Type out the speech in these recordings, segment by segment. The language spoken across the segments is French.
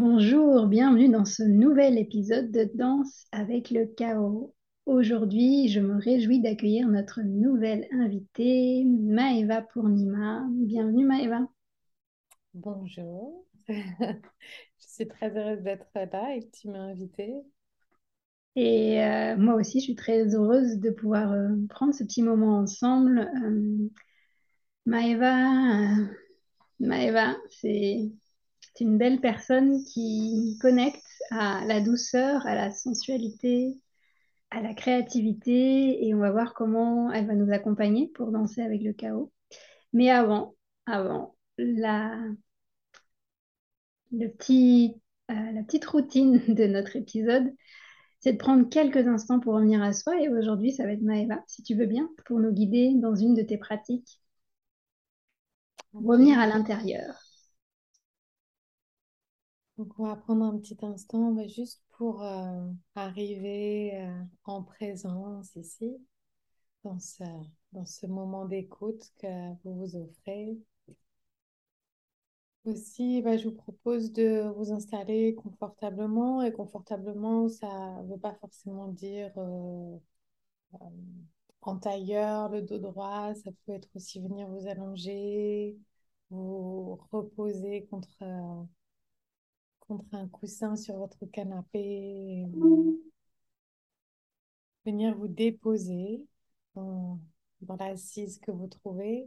Bonjour, bienvenue dans ce nouvel épisode de Danse avec le chaos. Aujourd'hui, je me réjouis d'accueillir notre nouvelle invitée, Maeva Purnima. Bienvenue Maeva. Bonjour, je suis très heureuse d'être là et que tu m'as invitée. Et euh, moi aussi, je suis très heureuse de pouvoir euh, prendre ce petit moment ensemble. Euh, Maeva, Maeva, c'est c'est une belle personne qui connecte à la douceur, à la sensualité, à la créativité et on va voir comment elle va nous accompagner pour danser avec le chaos. Mais avant, avant, la, le petit, euh, la petite routine de notre épisode, c'est de prendre quelques instants pour revenir à soi. Et aujourd'hui, ça va être Maëva, si tu veux bien, pour nous guider dans une de tes pratiques. Revenir à l'intérieur. Donc, on va prendre un petit instant bah, juste pour euh, arriver euh, en présence ici, dans ce, moment d'écoute que vous vous offrez. Aussi, bah, je vous propose de vous installer confortablement. Et confortablement, ça ne veut pas forcément dire euh, en tailleur, le dos droit. Ça peut être aussi venir vous allonger, vous reposer contre un coussin sur votre canapé, venir vous déposer dans, dans l'assise que vous trouvez.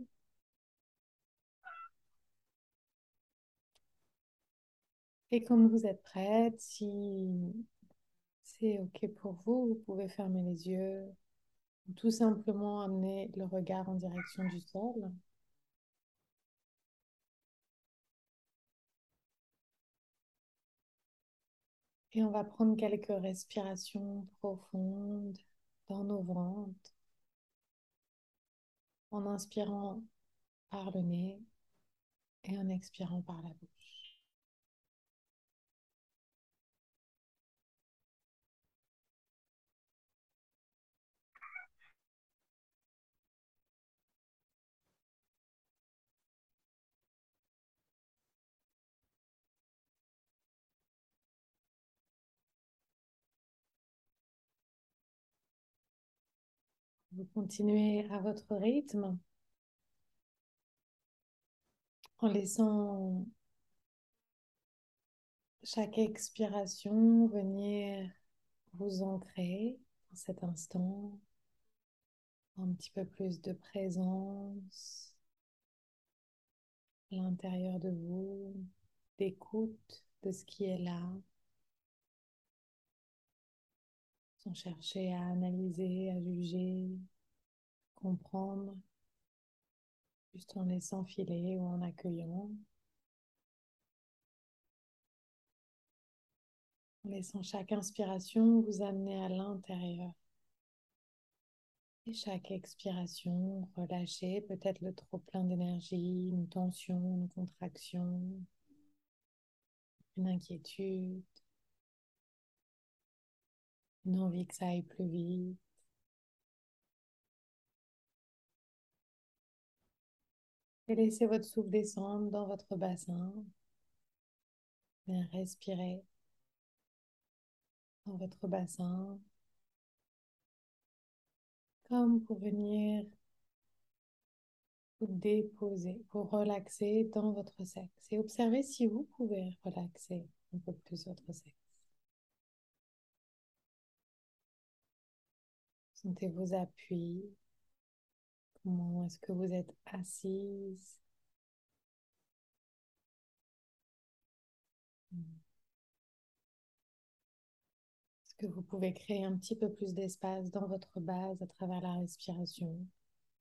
Et quand vous êtes prête, si c'est OK pour vous, vous pouvez fermer les yeux, tout simplement amener le regard en direction du sol. Et on va prendre quelques respirations profondes dans nos ventres en inspirant par le nez et en expirant par la bouche. Vous continuez à votre rythme en laissant chaque expiration venir vous ancrer dans cet instant, un petit peu plus de présence à l'intérieur de vous, d'écoute de ce qui est là, sans chercher à analyser, à juger, comprendre, juste en laissant filer ou en accueillant. En laissant chaque inspiration vous amener à l'intérieur. Et chaque expiration, relâchez peut-être le trop plein d'énergie, une tension, une contraction, une inquiétude, une envie que ça aille plus vite. Et laissez votre souffle descendre dans votre bassin. Bien respirez dans votre bassin. Comme pour venir vous déposer, pour relaxer dans votre sexe. Et observez si vous pouvez relaxer un peu plus votre sexe. Sentez vos appuis. Comment est-ce que vous êtes assise? Est-ce que vous pouvez créer un petit peu plus d'espace dans votre base à travers la respiration?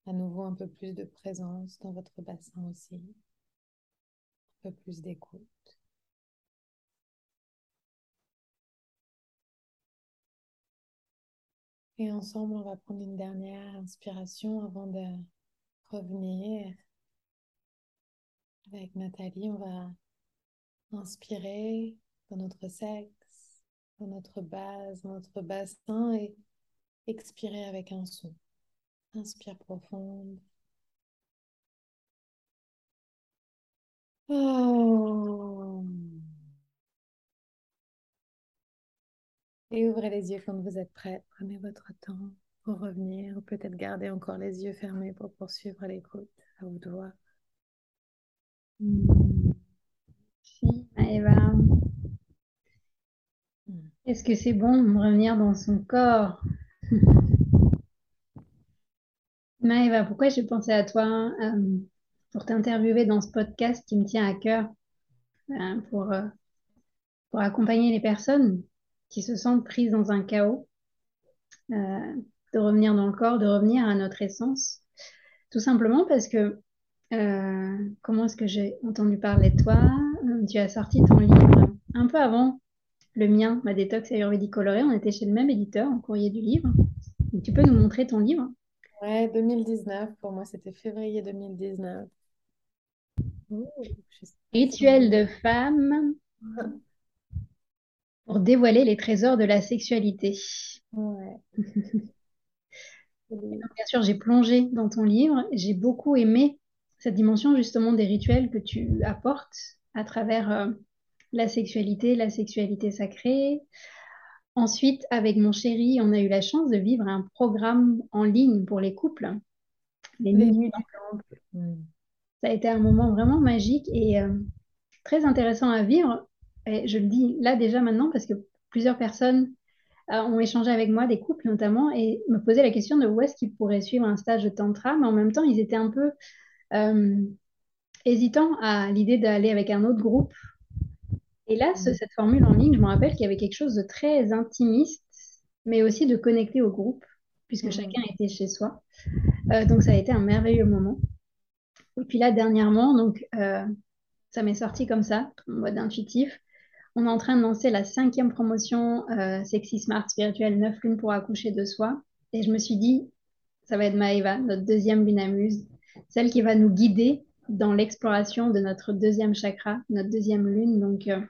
À nouveau, un peu plus de présence dans votre bassin aussi. Un peu plus d'écoute. Et ensemble, on va prendre une dernière inspiration avant de revenir. Avec Nathalie, on va inspirer dans notre sexe, dans notre base, dans notre bassin et expirer avec un son. Inspire profonde. Oh. Et ouvrez les yeux quand vous êtes prêts. Prenez votre temps pour revenir ou peut-être garder encore les yeux fermés pour poursuivre l'écoute. À vous de voir. Merci Maëva. Hmm. Est-ce que c'est bon de revenir dans son corps? Maëva, pourquoi j'ai pensé à toi euh, pour t'interviewer dans ce podcast qui me tient à cœur euh, pour, euh, pour accompagner les personnes? Qui se sentent prises dans un chaos, euh, de revenir dans le corps, de revenir à notre essence. Tout simplement parce que, euh, comment est-ce que j'ai entendu parler de toi? Euh, Tu as sorti ton livre un peu avant le mien, ma détox ayurvédique colorée. On était chez le même éditeur, en courrier du livre. tu peux nous montrer ton livre? Ouais, 2019. Pour moi, c'était février 2019. Rituel de femme. pour dévoiler les trésors de la sexualité. bien sûr, j'ai plongé dans ton livre. J'ai beaucoup aimé cette dimension justement des rituels que tu apportes à travers euh, la sexualité, la sexualité sacrée. Ensuite, avec mon chéri, on a eu la chance de vivre un programme en ligne pour les couples. Les, nuits du temple. Ça a été un moment vraiment magique et euh, très intéressant à vivre et je le dis là déjà maintenant parce que plusieurs personnes euh, ont échangé avec moi, des couples notamment, et me posaient la question de où est-ce qu'ils pourraient suivre un stage de tantra, mais en même temps, ils étaient un peu euh, hésitants à l'idée d'aller avec un autre groupe. Et là, cette formule en ligne, je me rappelle qu'il y avait quelque chose de très intimiste, mais aussi de connecter au groupe, puisque mmh. chacun était chez soi. Euh, donc, ça a été un merveilleux moment. Et puis là, dernièrement, donc, ça m'est sorti comme ça, en mode intuitif. On est en train de lancer la cinquième promotion euh, Sexy Smart Spirituel 9 lunes pour accoucher de soi. Et je me suis dit, ça va être Maëva, notre deuxième lune amuse, celle qui va nous guider dans l'exploration de notre deuxième chakra, notre deuxième lune. Donc, euh,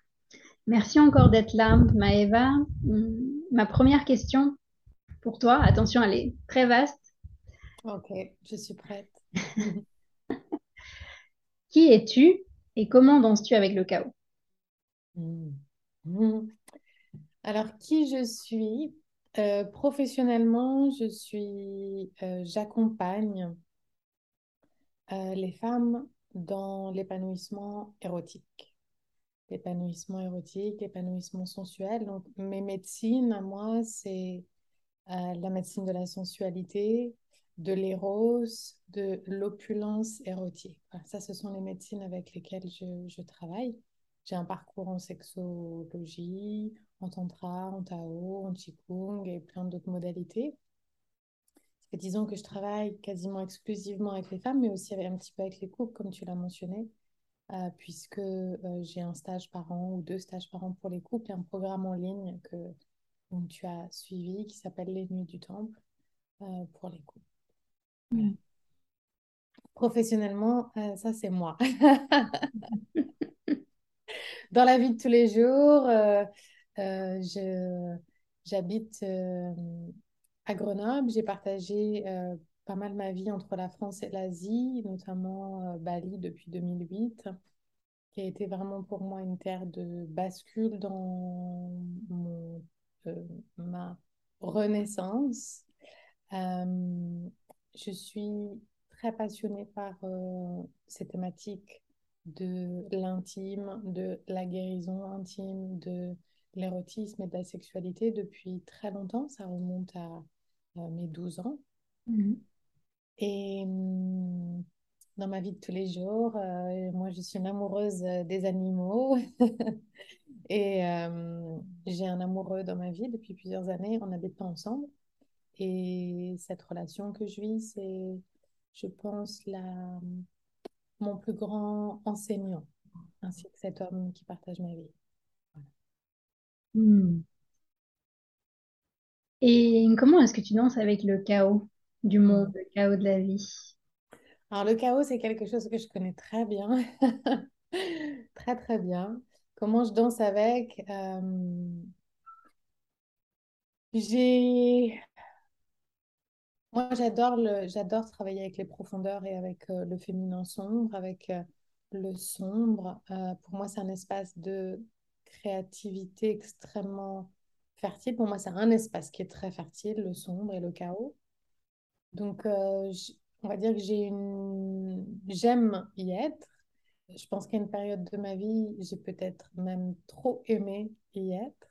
merci encore d'être là, Maëva. Hum, ma première question pour toi, attention, elle est très vaste. Ok, je suis prête. Qui es-tu et comment danses-tu avec le chaos? Mmh. Mmh. Alors, qui je suis? Euh, Professionnellement, je suis, euh, j'accompagne euh, les femmes dans l'épanouissement érotique. L'épanouissement érotique, l'épanouissement sensuel. Donc, mes médecines, à moi, c'est la médecine de la sensualité, de l'éros, de l'opulence érotique. ça, ce sont les médecines avec lesquelles je travaille. J'ai un parcours en sexologie, en tantra, en tao, en qigong et plein d'autres modalités. Ça fait 10 ans que je travaille quasiment exclusivement avec les femmes, mais aussi un petit peu avec les couples, comme tu l'as mentionné, euh, puisque euh, j'ai un stage par an ou deux stages par an pour les couples et un programme en ligne que tu as suivi qui s'appelle Les Nuits du Temple euh, pour les couples. Voilà. Professionnellement, ça c'est moi. Dans la vie de tous les jours, euh, euh, j'habite euh, à Grenoble. J'ai partagé pas mal ma vie entre la France et l'Asie, notamment Bali depuis 2008, qui a été vraiment pour moi une terre de bascule dans mon, ma renaissance. Je suis très passionnée par ces thématiques de l'intime, de la guérison intime, de l'érotisme et de la sexualité depuis très longtemps. Ça remonte à, à mes 12 ans. Mhm. Et hum, dans ma vie de tous les jours, euh, moi, je suis une amoureuse euh, des animaux. Et euh, j'ai un amoureux dans ma vie depuis plusieurs années. On n'habite pas ensemble. Et cette relation que je vis, c'est, je pense, la, mon plus grand enseignant, ainsi que cet homme qui partage ma vie. Hmm. Et comment est-ce que tu danses avec le chaos du monde, le chaos de la vie? Alors, le chaos, c'est quelque chose que je connais très bien. Très, très bien. Comment je danse avec? euh, j'ai... Moi, j'adore le... j'adore travailler avec les profondeurs et avec euh, le féminin sombre, avec euh, le sombre. Euh, pour moi, c'est un espace de créativité extrêmement fertile. Pour moi, c'est un espace qui est très fertile, le sombre et le chaos. Donc, on va dire que j'ai une... j'aime y être. Je pense qu'à une période de ma vie, j'ai peut-être même trop aimé y être.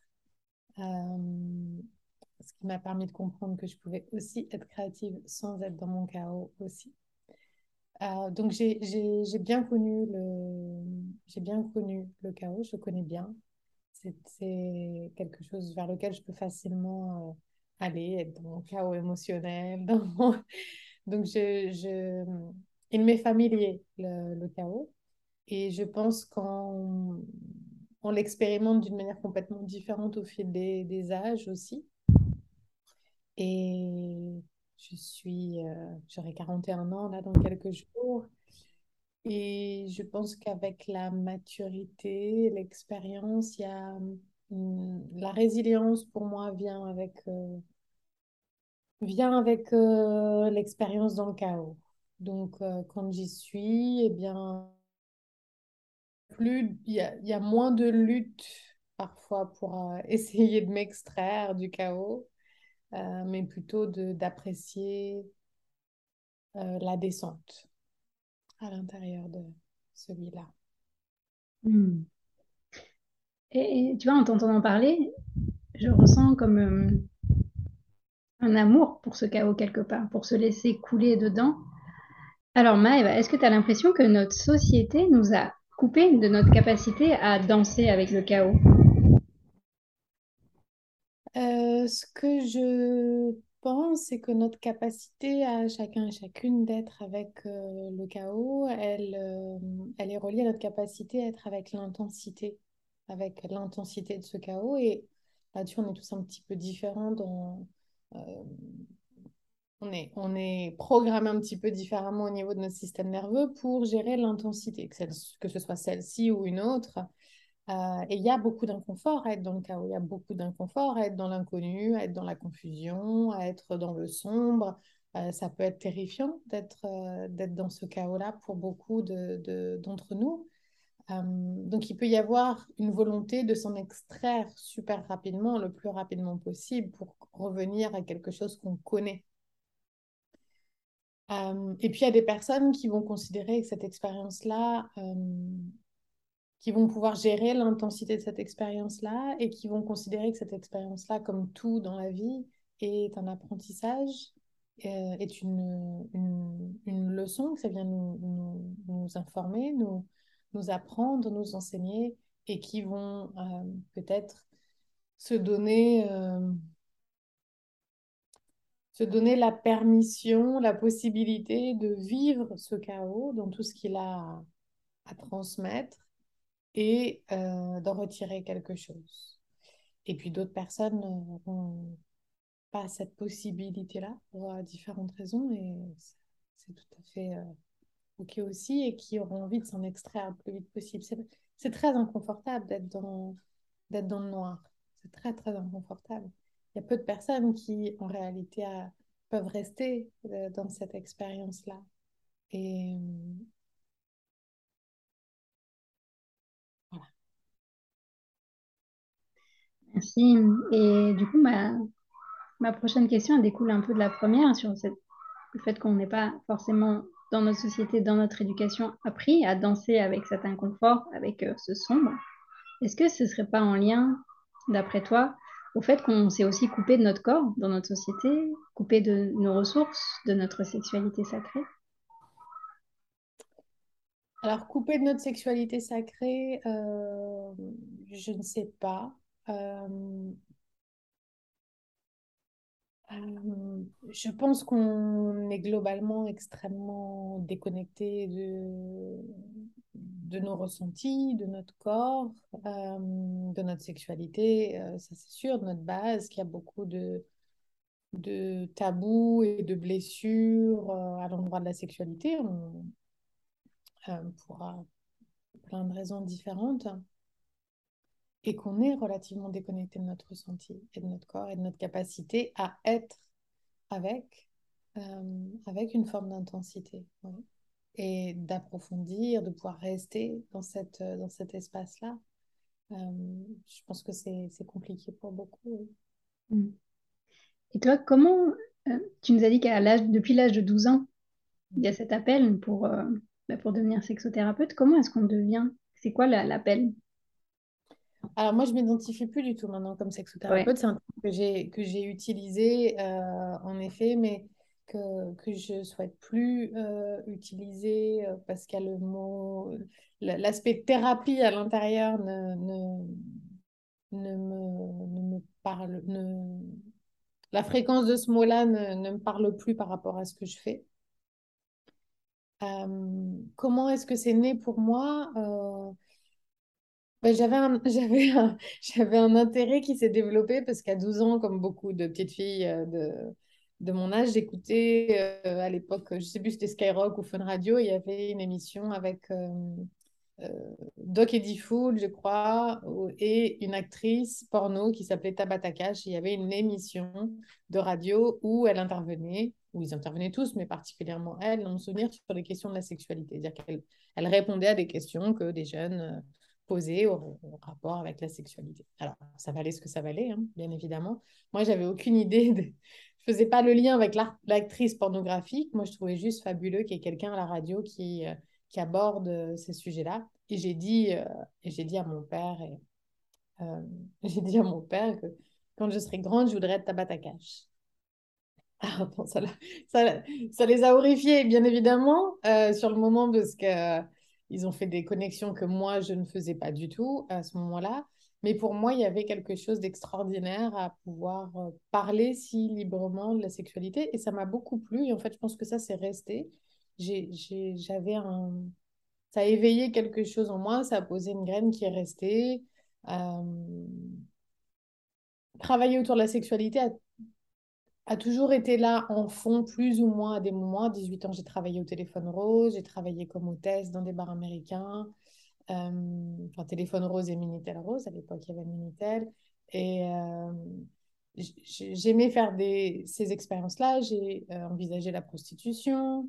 Ce qui m'a permis de comprendre que je pouvais aussi être créative sans être dans mon chaos aussi. Euh, donc j'ai bien connu le j'ai bien connu le chaos, je connais bien. C'est quelque chose vers lequel je peux facilement euh, aller, être dans mon chaos émotionnel. dans mon- Donc je, je... il m'est familier le, le chaos et je pense qu'en on l'expérimente d'une manière complètement différente au fil des, des âges aussi. Et je suis, euh, j'aurai 41 ans là dans quelques jours. Et je pense qu'avec la maturité, l'expérience, il y a hum, la résilience pour moi vient avec, euh, vient avec euh, l'expérience dans le chaos. Donc euh, quand j'y suis, eh bien, plus, il y y a moins de lutte parfois pour essayer de m'extraire du chaos, euh, mais plutôt d'apprécier euh, la descente à l'intérieur de celui-là. Hmm. Et, et tu vois, en t'entendant parler, je ressens comme euh, un amour pour ce chaos quelque part, pour se laisser couler dedans. Alors Maëva, est-ce que tu as l'impression que notre société nous a coupé de notre capacité à danser avec le chaos? Euh, ce que je pense, c'est que notre capacité à chacun et chacune d'être avec euh, le chaos, elle, euh, elle est reliée à notre capacité à être avec l'intensité, avec l'intensité de ce chaos. Et là-dessus, on est tous un petit peu différents dans... euh, on est, on est programmé un petit peu différemment au niveau de notre système nerveux pour gérer l'intensité, que ce soit celle-ci ou une autre. Euh, et il y a beaucoup d'inconfort à être dans le chaos, il y a beaucoup d'inconfort à être dans l'inconnu, à être dans la confusion, à être dans le sombre. Euh, ça peut être terrifiant d'être euh, dans ce chaos-là pour beaucoup de, de- d'entre nous. Euh, donc il peut y avoir une volonté de s'en extraire super rapidement, le plus rapidement possible, pour revenir à quelque chose qu'on connaît. Et puis il y a des personnes qui vont considérer que cette expérience-là, qui vont pouvoir gérer l'intensité de cette expérience-là et qui vont considérer que cette expérience-là, comme tout dans la vie, est un apprentissage, euh, est une, une, leçon, que ça vient nous, nous, nous informer, nous, nous apprendre, nous enseigner, et qui vont euh, peut-être se donner, euh, se donner la permission, la possibilité de vivre ce chaos dans tout ce qu'il a à transmettre et euh, d'en retirer quelque chose. Et puis d'autres personnes n'ont pas cette possibilité-là pour euh, différentes raisons et c'est tout à fait OK aussi et qui auront envie de s'en extraire le plus vite possible. C'est très inconfortable d'être dans, dans le noir. C'est très, très inconfortable. Il y a peu de personnes qui, en réalité, peuvent rester dans cette expérience-là. Et Merci. Et du coup, ma, prochaine question découle un peu de la première sur le fait qu'on n'est pas forcément dans notre société, dans notre éducation, appris à danser avec cet inconfort, avec euh, ce sombre. Est-ce que ce ne serait pas en lien, d'après toi, au fait qu'on s'est aussi coupé de notre corps dans notre société, coupé de nos ressources, de notre sexualité sacrée? Alors, coupé de notre sexualité sacrée, euh, je ne sais pas. Euh, euh, je pense qu'on est globalement extrêmement déconnecté de, de nos ressentis, de notre corps, euh, de notre sexualité, ça c'est sûr, de notre base, qu'il y a beaucoup de, de tabous et de blessures à l'endroit de la sexualité, pour plein de raisons différentes et qu'on est relativement déconnecté de notre ressenti et de notre corps et de notre capacité à être avec, euh, avec une forme d'intensité et d'approfondir, de pouvoir rester dans, cette, dans cet espace-là. Euh, je pense que c'est compliqué pour beaucoup. Mm. Et toi, comment, euh, tu nous as dit qu'à l'âge, depuis l'âge de 12 ans, il y a cet appel pour, bah, pour devenir sexothérapeute. Comment est-ce qu'on devient? C'est quoi l'appel? Alors moi, je m'identifie plus du tout maintenant comme sexothérapeute. C'est un terme que j'ai que j'ai utilisé euh, en effet, mais que, que je souhaite plus euh, utiliser euh, parce qu'il y a le mot, l'aspect thérapie à l'intérieur ne, ne, ne, me, ne me parle, ne, la fréquence de ce mot-là ne, ne, me parle plus par rapport à ce que je fais. comment est-ce que c'est né pour moi? Bah, j'avais un, j'avais j'avais un intérêt qui s'est développé parce qu'à 12 ans, comme beaucoup de petites filles euh, de, de mon âge, j'écoutais euh, à l'époque, je sais plus si c'était Skyrock ou Fun Radio, il y avait une émission avec euh, Doc Eddie Fool, je crois, et une actrice porno qui s'appelait Tabata Cash. Il y avait une émission de radio où elle intervenait, où ils intervenaient tous, mais particulièrement elle, dans mon souvenir, sur les questions de la sexualité. C'est-à-dire qu'elle elle répondait à des questions que des jeunes au, rapport avec la sexualité. Alors, ça valait ce que ça valait, hein, bien évidemment. Moi, j'avais aucune idée. De... Je faisais pas le lien avec l'actrice pornographique. Moi, je trouvais juste fabuleux qu'il y ait quelqu'un à la radio qui, euh, aborde euh, ces sujets-là. Et j'ai dit, euh, dit à mon père, j'ai dit à mon père que quand je serai grande, je voudrais être tabac à cash. Ah, bon, ça, les a horrifiés, bien évidemment, sur le moment, parce que ils ont fait des connexions que moi, je ne faisais pas du tout à ce moment-là. Mais pour moi, il y avait quelque chose d'extraordinaire à pouvoir euh, parler si librement de la sexualité. Et ça m'a beaucoup plu. Et en fait, je pense que ça, c'est resté. J'avais un... Ça a éveillé quelque chose en moi. Ça a posé une graine qui est restée. Euh, travailler autour de la sexualité a a toujours été là en fond, plus ou moins à des moments. À 18 ans, j'ai travaillé au téléphone rose, j'ai travaillé comme hôtesse dans des bars américains. Euh, téléphone rose et Minitel rose, à l'époque, il y avait Minitel. Et euh, j'aimais faire des, ces expériences-là. J'ai euh, envisagé la prostitution.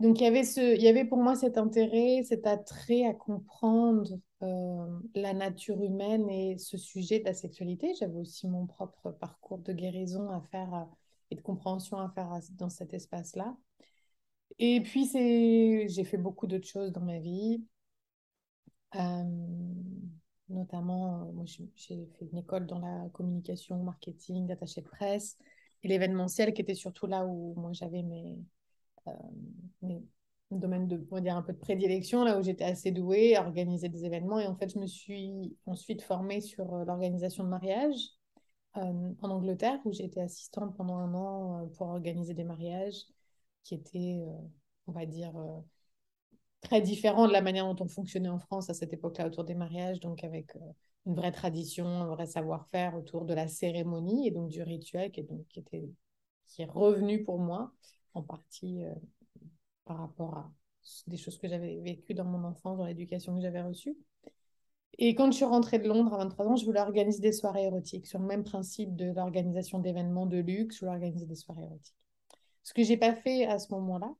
Donc, il y, avait ce, il y avait pour moi cet intérêt, cet attrait à comprendre euh, la nature humaine et ce sujet de la sexualité. J'avais aussi mon propre parcours de guérison à faire euh, et de compréhension à faire dans cet espace-là. Et puis, j'ai fait beaucoup d'autres choses dans ma vie. Euh, notamment, moi, j'ai fait une école dans la communication, marketing, d'attaché de presse et l'événementiel qui était surtout là où moi j'avais mes, euh, domaine de, on dire, un peu de prédilection, là où j'étais assez douée à organiser des événements. Et en fait, je me suis ensuite formée sur euh, l'organisation de mariages euh, en Angleterre, où été assistante pendant un an pour organiser des mariages qui étaient, on va dire, très différents de la manière dont on fonctionnait en France à cette époque-là autour des mariages, donc avec une vraie tradition, un vrai savoir-faire autour de la cérémonie et donc du rituel qui, est, donc, qui était qui est revenu pour moi, en partie par rapport à des choses que j'avais vécues dans mon enfance, dans l'éducation que j'avais reçue. Et quand je suis rentrée de Londres à 23 ans, je voulais organiser des soirées érotiques sur le même principe de l'organisation d'événements de luxe, je voulais organiser des soirées érotiques. Ce que j'ai pas fait à ce moment-là.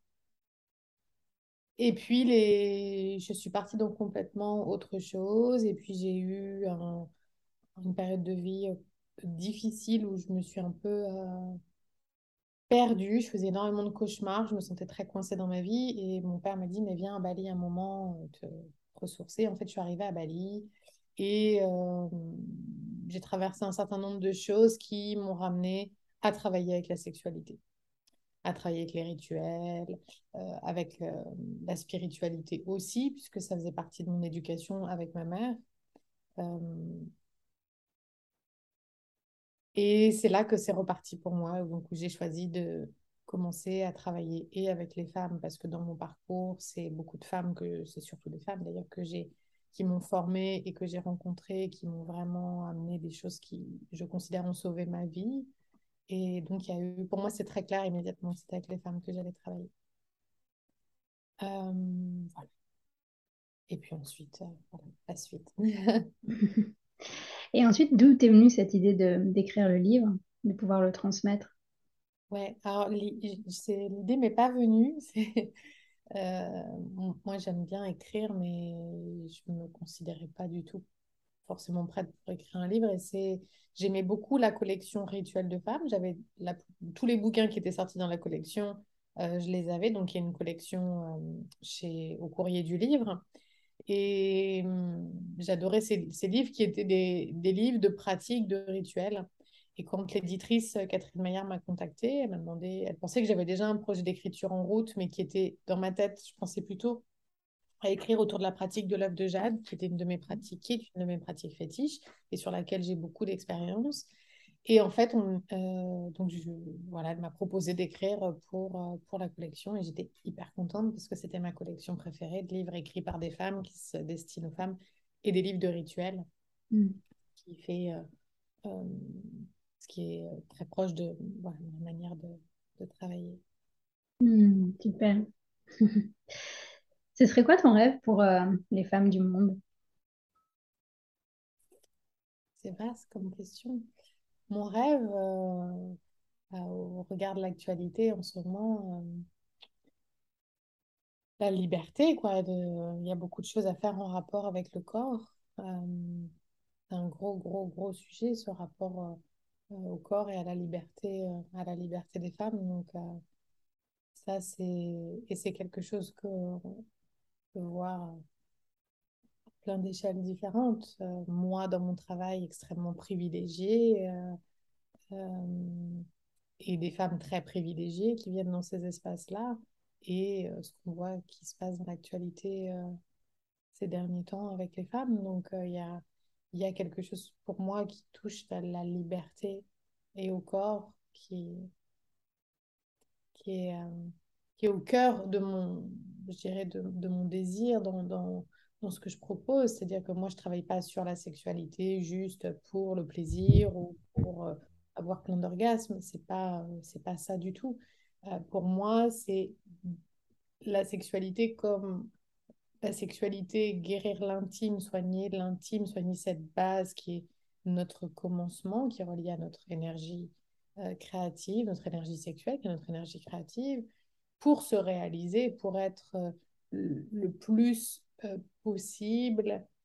Et puis, les... je suis partie dans complètement autre chose. Et puis, j'ai eu une période de vie difficile où je me suis un peu euh, perdue. Je faisais énormément de cauchemars. Je me sentais très coincée dans ma vie. Et mon père m'a dit, mais viens à Bali un moment, te ressourcer. En fait, je suis arrivée à Bali et euh, j'ai traversé un certain nombre de choses qui m'ont ramené à travailler avec la sexualité, à travailler avec les rituels, euh, avec euh, la spiritualité aussi, puisque ça faisait partie de mon éducation avec ma mère. Et c'est là que c'est reparti pour moi, donc j'ai choisi de commencer à travailler et avec les femmes, parce que dans mon parcours, c'est beaucoup de femmes, que c'est surtout des femmes d'ailleurs, que j'ai qui m'ont formée et que j'ai rencontrées, qui m'ont vraiment amené des choses qui, je considère, ont sauvé ma vie. Et donc, il y a eu, pour moi, c'est très clair immédiatement, c'était avec les femmes que j'allais travailler. Voilà. Et puis ensuite, euh, la suite. et ensuite, d'où t'es venue cette idée d'écrire le livre, de pouvoir le transmettre? Ouais, alors l'idée m'est pas venue. Euh, moi, j'aime bien écrire, mais je me considérais pas du tout forcément prête pour écrire un livre. Et j'aimais beaucoup la collection Rituels de femmes. J'avais tous les bouquins qui étaient sortis dans la collection, euh, je les avais. Donc, il y a une collection euh, chez au Courrier du Livre. Et hum, j'adorais ces, ces, livres qui étaient des, des livres de pratiques, de rituels. Et quand l'éditrice euh, Catherine Maillard m'a contactée, elle m'a demandé, elle pensait que j'avais déjà un projet d'écriture en route, mais qui était dans ma tête, je pensais plutôt à écrire autour de la pratique de l'œuvre de Jade, qui était une de mes pratiques, qui est une de mes pratiques fétiches, et sur laquelle j'ai beaucoup d'expérience. Et en fait, on, euh, donc voilà, elle m'a proposé d'écrire pour, euh, pour la collection, et j'étais hyper contente parce que c'était ma collection préférée de livres écrits par des femmes qui se destinent aux femmes, et des livres de rituels, mmh. qui fait ce qui est euh, très proche de voilà, ma manière de, de travailler. Hmm, super. Ce serait quoi ton rêve pour euh, les femmes du monde? C'est vaste comme question. Mon rêve, euh, au regard de l'actualité en ce moment, la liberté, quoi. Il y a beaucoup de choses à faire en rapport avec le corps. c'est un gros, gros, gros sujet, ce rapport euh, au corps et à la liberté, euh, à la liberté des femmes. Donc, euh, ça, c'est, et c'est quelque chose que peut voir plein d'échelles différentes. moi, dans mon travail extrêmement privilégié, et des femmes très privilégiées qui viennent dans ces espaces-là, et ce qu'on voit qui se passe dans l'actualité ces derniers temps avec les femmes. Donc, il y a y a quelque chose pour moi qui touche à la liberté et au corps qui, qui, est, euh, qui est au cœur de mon, je dirais, de, mon désir dans, dans, ce que je propose. C'est-à-dire que moi, je ne travaille pas sur la sexualité juste pour le plaisir ou pour euh, avoir plein d'orgasmes. Ce n'est pas, c'est pas ça du tout. Euh, pour moi, c'est la sexualité comme la sexualité, guérir l'intime, soigner l'intime, soigner cette base qui est notre commencement, qui est relié à notre énergie euh, créative, notre énergie sexuelle, qui est notre énergie créative, pour se réaliser, pour être euh, le plus euh, possible,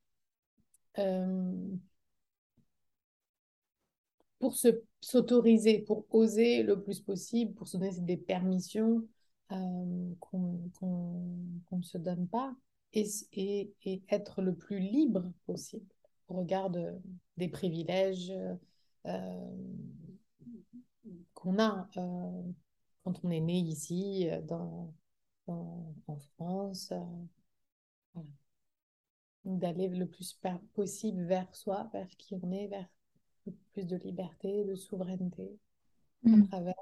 pour s'autoriser, pour oser le plus possible, pour se donner des permissions qu'on ne se donne pas et, et, être le plus libre possible au regard des privilèges euh, qu'on a euh, quand on est né ici, euh, dans, en France. D'aller le plus possible vers soi, vers qui on est, vers plus de liberté, de souveraineté à mm. travers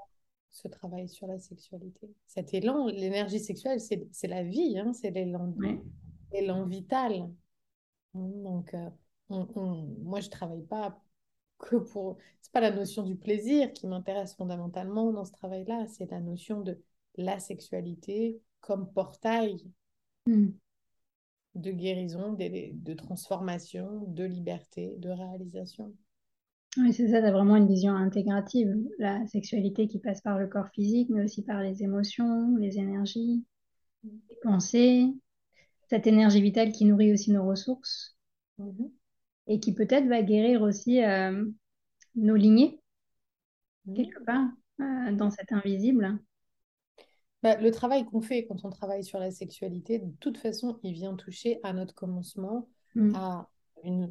ce travail sur la sexualité. Cet élan, l'énergie sexuelle, c'est la vie, hein, c'est l'élan vital. Donc, euh, on, moi, je ne travaille pas que pour... C'est pas la notion du plaisir qui m'intéresse fondamentalement dans ce travail-là, c'est la notion de la sexualité comme portail Hmm. De guérison, de, de transformation, de liberté, de réalisation. Oui, c'est ça, tu as vraiment une vision intégrative. La sexualité qui passe par le corps physique, mais aussi par les émotions, les énergies, les pensées, cette énergie vitale qui nourrit aussi nos ressources Mhm. et qui peut-être va guérir aussi euh, nos lignées, Mhm. quelque part, euh, dans cet invisible. Bah, le travail qu'on fait quand on travaille sur la sexualité, de toute façon, il vient toucher à notre commencement, Hmm. à une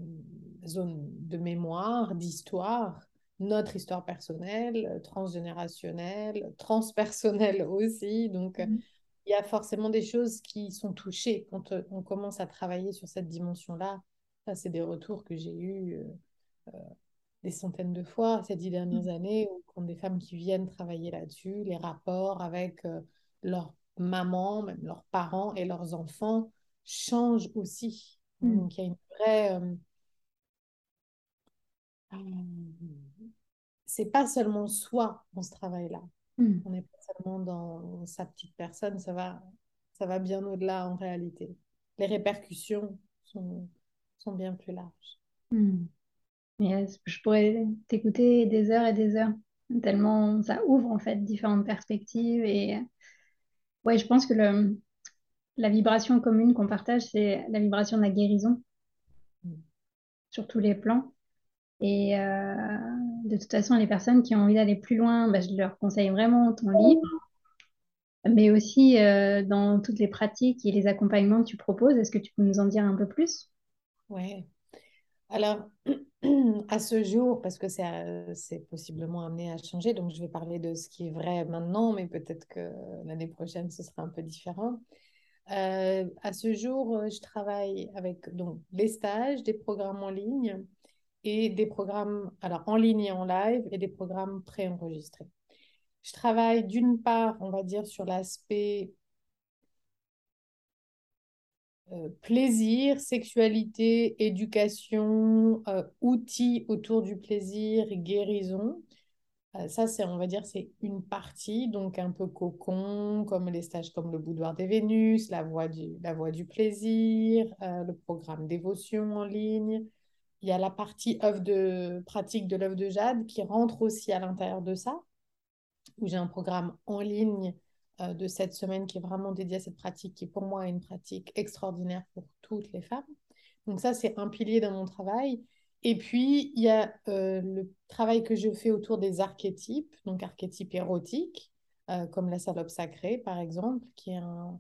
zone de mémoire, d'histoire, notre histoire personnelle, transgénérationnelle, transpersonnelle aussi. Donc, euh, Mhm. il y a forcément des choses qui sont touchées quand euh, on commence à travailler sur cette dimension-là. Ça, c'est des retours que j'ai eus euh, euh, des centaines de fois ces dix dernières années, où quand des femmes qui viennent travailler là-dessus, les rapports avec euh, leurs mamans, même leurs parents et leurs enfants changent aussi. Hmm. Donc, il y a une vraie... euh, euh, c'est pas seulement soi dans ce travail-là. Hmm. On n'est pas seulement dans sa petite personne, ça va, ça va bien au-delà en réalité. Les répercussions sont, sont bien plus larges. Hmm. Yes, je pourrais t'écouter des heures et des heures, tellement ça ouvre en fait différentes perspectives. Et ouais, je pense que le, la vibration commune qu'on partage, c'est la vibration de la guérison Mm. sur tous les plans. Et euh, de toute façon, les personnes qui ont envie d'aller plus loin, bah, je leur conseille vraiment ton livre, mais aussi euh, dans toutes les pratiques et les accompagnements que tu proposes. Est-ce que tu peux nous en dire un peu plus? Ouais. Alors, à ce jour, parce que c'est euh, c'est possiblement amené à changer, donc je vais parler de ce qui est vrai maintenant, mais peut-être que l'année prochaine, ce sera un peu différent. Euh, à ce jour, euh, je travaille avec donc, des stages, des programmes en ligne et des programmes alors, en ligne et en live et des programmes préenregistrés. Je travaille d'une part, on va dire, sur l'aspect euh, plaisir, sexualité, éducation, euh, outils autour du plaisir, guérison. Euh, ça, c'est, on va dire, c'est une partie, donc un peu cocon, comme les stages comme le boudoir des Vénus, la voie du, la voie du plaisir, le programme dévotion en ligne. Il y a la partie œuvre de pratique de l'œuvre de Jade qui rentre aussi à l'intérieur de ça, où j'ai un programme en ligne euh, de cette semaine qui est vraiment dédié à cette pratique, qui pour moi est une pratique extraordinaire pour toutes les femmes. Donc ça, c'est un pilier dans mon travail. Et puis, il y a euh, le travail que je fais autour des archétypes, donc archétypes érotiques, euh, comme la salope sacrée, par exemple, qui est un,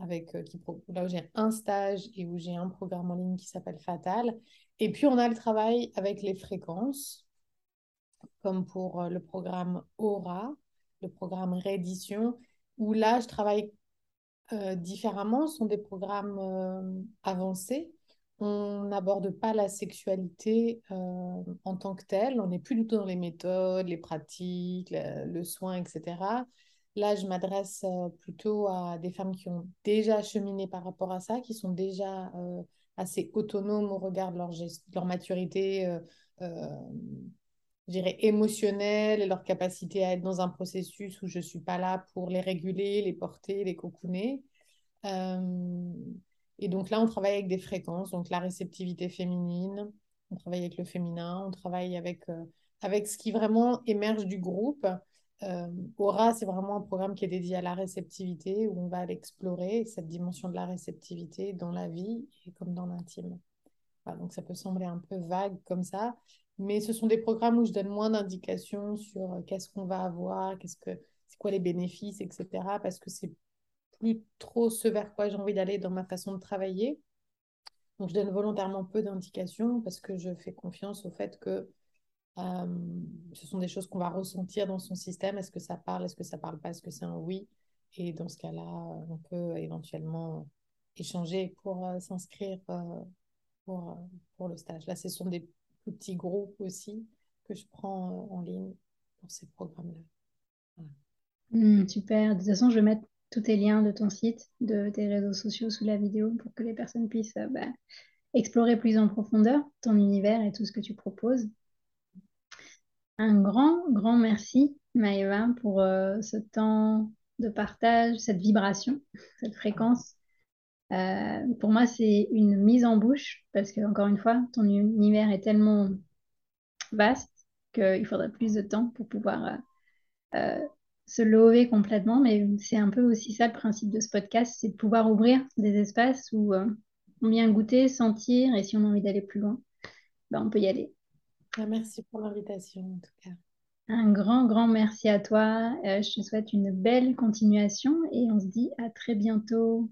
avec, qui, là où j'ai un stage et où j'ai un programme en ligne qui s'appelle Fatal. Et puis, on a le travail avec les fréquences, comme pour le programme Aura, le programme Réédition, où là, je travaille euh, différemment. Sont des programmes euh, avancés. On n'aborde pas la sexualité euh, en tant que telle. On n'est plus du tout dans les méthodes, les pratiques, le, soin, etc. Là, je m'adresse plutôt à des femmes qui ont déjà cheminé par rapport à ça, qui sont déjà assez autonomes au regard de leur maturité je dirais, émotionnelle et leur capacité à être dans un processus où je ne suis pas là pour les réguler, les porter, les cocooner. Euh, et donc là, on travaille avec des fréquences, donc la réceptivité féminine, on travaille avec le féminin, on travaille avec, euh, avec ce qui vraiment émerge du groupe. Euh, Aura, c'est vraiment un programme qui est dédié à la réceptivité, où on va aller explorer cette dimension de la réceptivité dans la vie et comme dans l'intime. Donc ça peut sembler un peu vague comme ça, mais ce sont des programmes où je donne moins d'indications sur qu'est-ce qu'on va avoir, qu'est-ce que, c'est quoi les bénéfices, etc. Parce que c'est plus trop ce vers quoi j'ai envie d'aller dans ma façon de travailler. Donc je donne volontairement peu d'indications parce que je fais confiance au fait que euh, ce sont des choses qu'on va ressentir dans son système. Est-ce que ça parle, est-ce que ça parle pas, est-ce que c'est un oui? Et dans ce cas-là, on peut éventuellement échanger pour euh, s'inscrire euh, pour, pour le stage. Là, ce sont des petits groupes aussi que je prends en ligne pour ces programmes-là. Mmh, super. De toute façon, je vais mettre tous tes liens de ton site, de tes réseaux sociaux sous la vidéo pour que les personnes puissent bah, explorer plus en profondeur ton univers et tout ce que tu proposes. Un grand, grand merci, Maëva, pour euh, ce temps de partage, cette vibration, cette fréquence. Euh, pour moi, c'est une mise en bouche parce que, encore une fois, ton univers est tellement vaste qu'il faudrait plus de temps pour pouvoir euh, se lever complètement. Mais c'est un peu aussi ça le principe de ce podcast, c'est de pouvoir ouvrir des espaces où on vient goûter, sentir, et si on a envie d'aller plus loin, ben, on peut y aller. Ah, merci pour l'invitation, en tout cas. Un grand, grand merci à toi. Euh, je te souhaite une belle continuation et on se dit à très bientôt.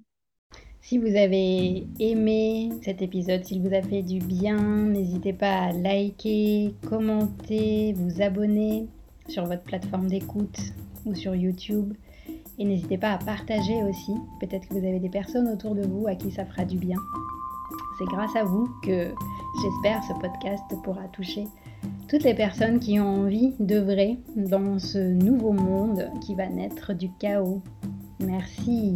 Si vous avez aimé cet épisode, s'il vous a fait du bien, n'hésitez pas à liker, commenter, vous abonner sur votre plateforme d'écoute ou sur YouTube. Et n'hésitez pas à partager aussi. Peut-être que vous avez des personnes autour de vous à qui ça fera du bien. C'est grâce à vous que j'espère ce podcast pourra toucher toutes les personnes qui ont envie d'œuvrer dans ce nouveau monde qui va naître du chaos. Merci.